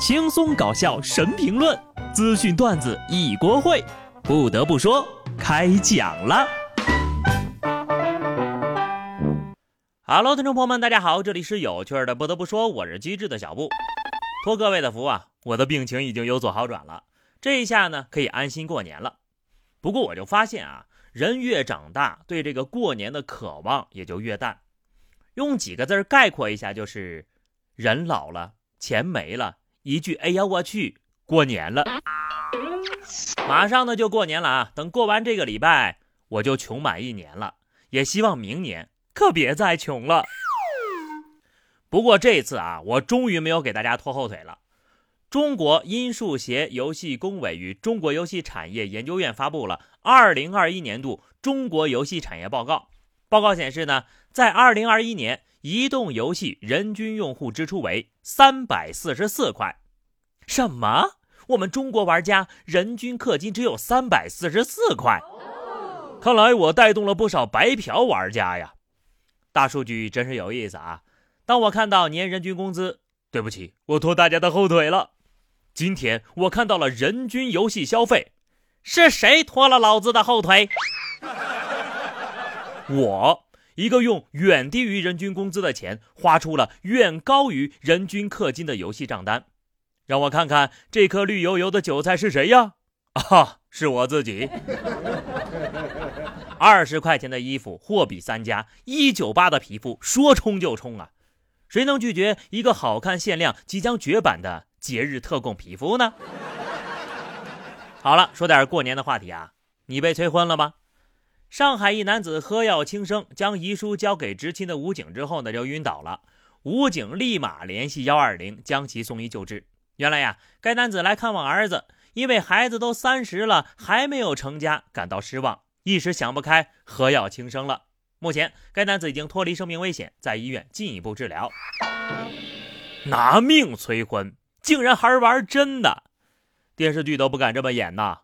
轻松搞笑神评论，资讯段子一锅烩。不得不说，开讲了。Hello，听众朋友们，大家好，这里是有趣的。不得不说，我是机智的小布，托各位的福啊，我的病情已经有所好转了，这一下呢可以安心过年了。不过我就发现啊，人越长大，对这个过年的渴望也就越淡。用几个字概括一下，就是人老了，钱没了，一句“哎呀我去，过年了”。马上呢就过年了啊！等过完这个礼拜，我就穷满一年了。也希望明年可别再穷了。不过这次啊，我终于没有给大家拖后腿了。中国音数协游戏工委与中国游戏产业研究院发布了二零二一年度中国游戏产业报告。报告显示呢，在二零二一年，移动游戏人均用户支出为三百四十四块。什么？我们中国玩家人均氪金只有三百四十四块？看来我带动了不少白嫖玩家呀！大数据真是有意思啊！当我看到年人均工资，对不起，我拖大家的后腿了。今天我看到了人均游戏消费，是谁拖了老子的后腿？我一个用远低于人均工资的钱，花出了远高于人均氪金的游戏账单，让我看看这颗绿油油的韭菜是谁呀？啊，是我自己。二十块钱的衣服货比三家，一九八的皮肤说冲就冲啊！谁能拒绝一个好看、限量、即将绝版的节日特供皮肤呢？好了，说点过年的话题啊，你被催婚了吗？上海一男子喝药轻生，将遗书交给执勤的武警之后呢，就晕倒了。武警立马联系幺二零，将其送医救治。原来呀，该男子来看望儿子，因为孩子都三十了还没有成家，感到失望，一时想不开，喝药轻生了。目前，该男子已经脱离生命危险，在医院进一步治疗。拿命催婚，竟然还玩真的？电视剧都不敢这么演呐！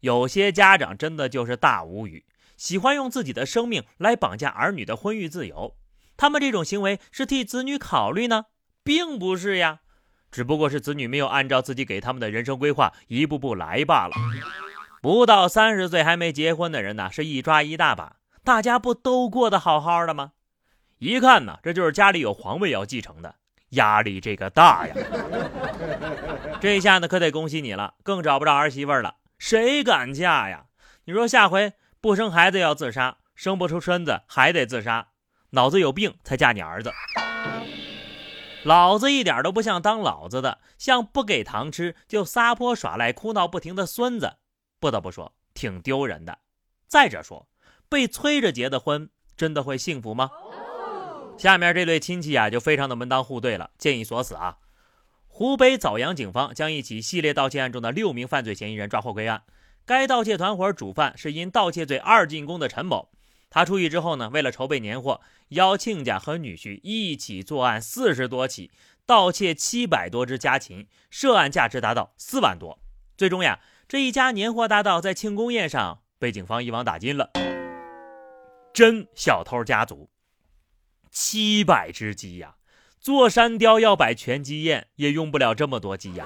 有些家长真的就是大无语。喜欢用自己的生命来绑架儿女的婚育自由，他们这种行为是替子女考虑呢，并不是呀，只不过是子女没有按照自己给他们的人生规划一步步来罢了。不到三十岁还没结婚的人呢，是一抓一大把，大家不都过得好好的吗？一看呢，这就是家里有皇位要继承的，压力这个大呀。这下呢，可得恭喜你了，更找不着儿媳妇了，谁敢嫁呀？你说下回。不生孩子要自杀，生不出孙子还得自杀，脑子有病才嫁你儿子。老子一点都不像当老子的，像不给糖吃就撒泼耍赖、哭闹不停的孙子。不得不说，挺丢人的。再者说，被催着结的婚，真的会幸福吗？下面这对亲戚啊，就非常的门当户对了，建议锁死啊。湖北枣阳警方将一起系列盗窃案中的六名犯罪嫌疑人抓获归案。该盗窃团伙主犯是因盗窃罪二进宫的陈某，他出狱之后呢，为了筹备年货，邀亲家和女婿一起作案四十多起，盗窃七百多只家禽，涉案价值达到四万多。最终呀，这一家年货大盗在庆功宴上被警方一网打尽了。真小偷家族，七百只鸡呀，做山雕要摆全鸡宴也用不了这么多鸡呀。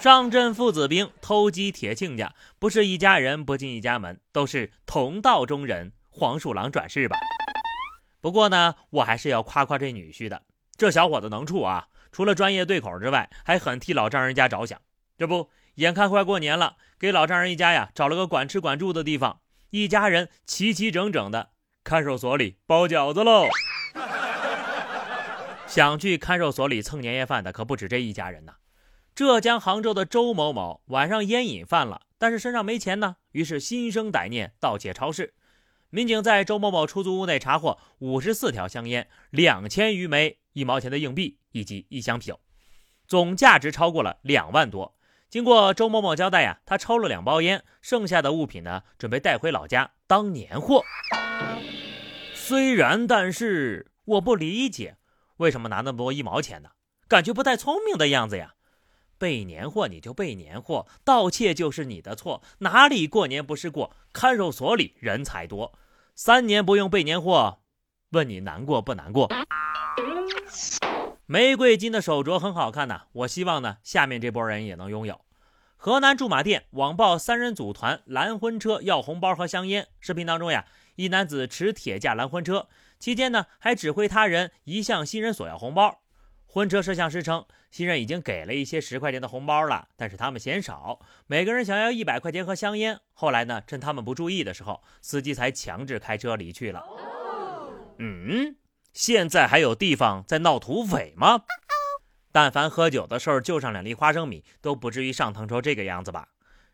上阵父子兵，偷鸡铁亲家，不是一家人不进一家门，都是同道中人。黄鼠狼转世吧。不过呢，我还是要夸夸这女婿的，这小伙子能处啊！除了专业对口之外，还很替老丈人家着想。这不，眼看快过年了，给老丈人一家呀找了个管吃管住的地方，一家人齐齐整整的，看守所里包饺子喽。想去看守所里蹭年夜饭的可不止这一家人呐。浙江杭州的周某某晚上烟瘾犯了，但是身上没钱呢，于是心生歹念，盗窃超市。民警在周某某出租屋内查获五十四条香烟、两千余枚一毛钱的硬币以及一箱啤酒，总价值超过了两万多。经过周某某交代呀，他抽了两包烟，剩下的物品呢，准备带回老家当年货。虽然，但是我不理解，为什么拿那么多一毛钱呢？感觉不太聪明的样子呀。备年货你就备年货，盗窃就是你的错，哪里过年不是过？看守所里人才多，三年不用备年货，问你难过不难过？玫瑰金的手镯很好看呐，我希望呢，下面这波人也能拥有。河南驻马店网曝三人组团拦婚车要红包和香烟，视频当中呀，一男子持铁架拦婚车，期间呢还指挥他人一向新人索要红包。婚车摄像师称，新人已经给了一些十块钱的红包了，但是他们嫌少，每个人想要一百块钱和香烟。后来呢，趁他们不注意的时候，司机才强制开车离去了。嗯。现在还有地方在闹土匪吗？但凡喝酒的时候就上两粒花生米，都不至于上腾成这个样子吧？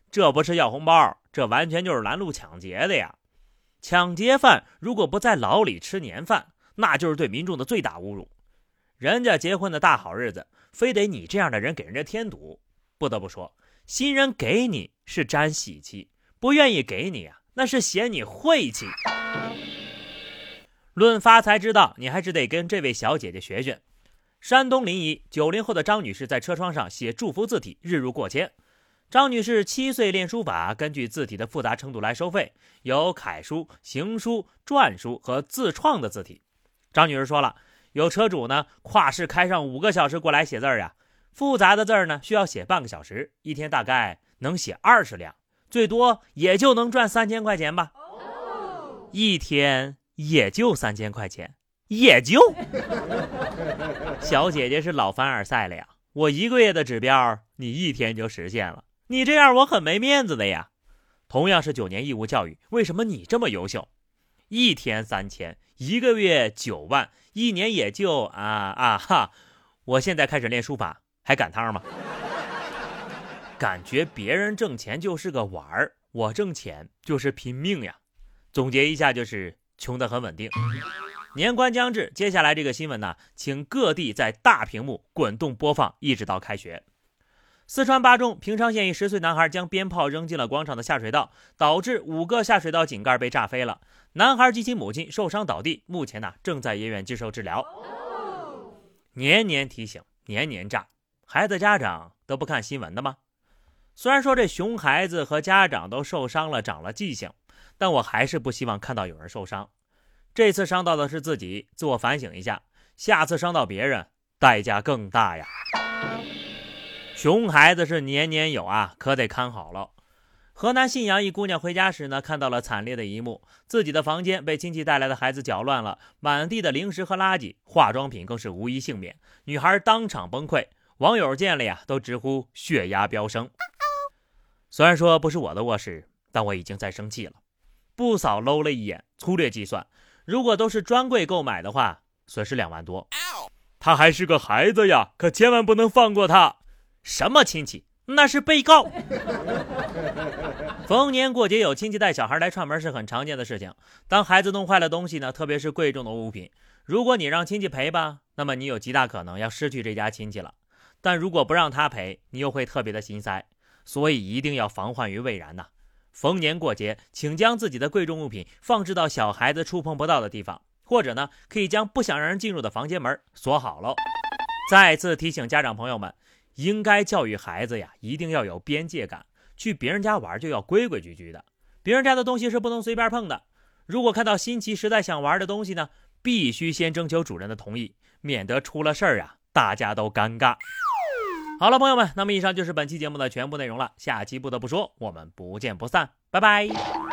这不是要红包，这完全就是拦路抢劫的呀！抢劫犯如果不在牢里吃年饭，那就是对民众的最大侮辱。人家结婚的大好日子，非得你这样的人给人家添堵。不得不说，新人给你是沾喜气，不愿意给你啊，那是嫌你晦气。论发财之道，你还是得跟这位小姐姐学学。山东临沂九零后的张女士在车窗上写祝福字体，日入过千。张女士七岁练书法，根据字体的复杂程度来收费，有楷书、行书、篆书和自创的字体。张女士说了，有车主呢跨市开上五个小时过来写字儿呀，复杂的字儿呢需要写半个小时，一天大概能写二十辆，最多也就能赚三千块钱吧，一天。也就三千块钱，也就。小姐姐是老凡尔赛了呀！我一个月的指标，你一天就实现了，你这样我很没面子的呀。同样是九年义务教育，为什么你这么优秀？一天三千，一个月九万，一年也就啊啊哈！我现在开始练书法，还赶趟吗？感觉别人挣钱就是个玩儿，我挣钱就是拼命呀。总结一下就是。穷得很稳定。年关将至，接下来这个新闻呢，请各地在大屏幕滚动播放，一直到开学。四川巴中平昌县一十岁男孩将鞭炮扔进了广场的下水道，导致五个下水道井盖被炸飞了。男孩及其母亲受伤倒地，目前呢正在医院接受治疗。年年提醒，年年炸，孩子家长都不看新闻的吗？虽然说这熊孩子和家长都受伤了，长了记性。但我还是不希望看到有人受伤。这次伤到的是自己，自我反省一下，下次伤到别人，代价更大呀。熊孩子是年年有啊，可得看好了。河南信阳一姑娘回家时呢，看到了惨烈的一幕：自己的房间被亲戚带来的孩子搅乱了，满地的零食和垃圾，化妆品更是无一幸免。女孩当场崩溃，网友见了呀，都直呼血压飙升。虽然说不是我的卧室，但我已经在生气了。不扫搂了一眼，粗略计算，如果都是专柜购买的话，损失两万多。他还是个孩子呀，可千万不能放过他。什么亲戚？那是被告。逢年过节有亲戚带小孩来串门是很常见的事情。当孩子弄坏了东西呢，特别是贵重的物品，如果你让亲戚赔吧，那么你有极大可能要失去这家亲戚了。但如果不让他赔，你又会特别的心塞。所以一定要防患于未然呐。逢年过节，请将自己的贵重物品放置到小孩子触碰不到的地方，或者呢，可以将不想让人进入的房间门锁好喽。再次提醒家长朋友们，应该教育孩子呀，一定要有边界感，去别人家玩就要规规矩矩的，别人家的东西是不能随便碰的。如果看到新奇、实在想玩的东西呢，必须先征求主人的同意，免得出了事儿啊，大家都尴尬。好了，朋友们，那么以上就是本期节目的全部内容了。下期不得不说，我们不见不散，拜拜。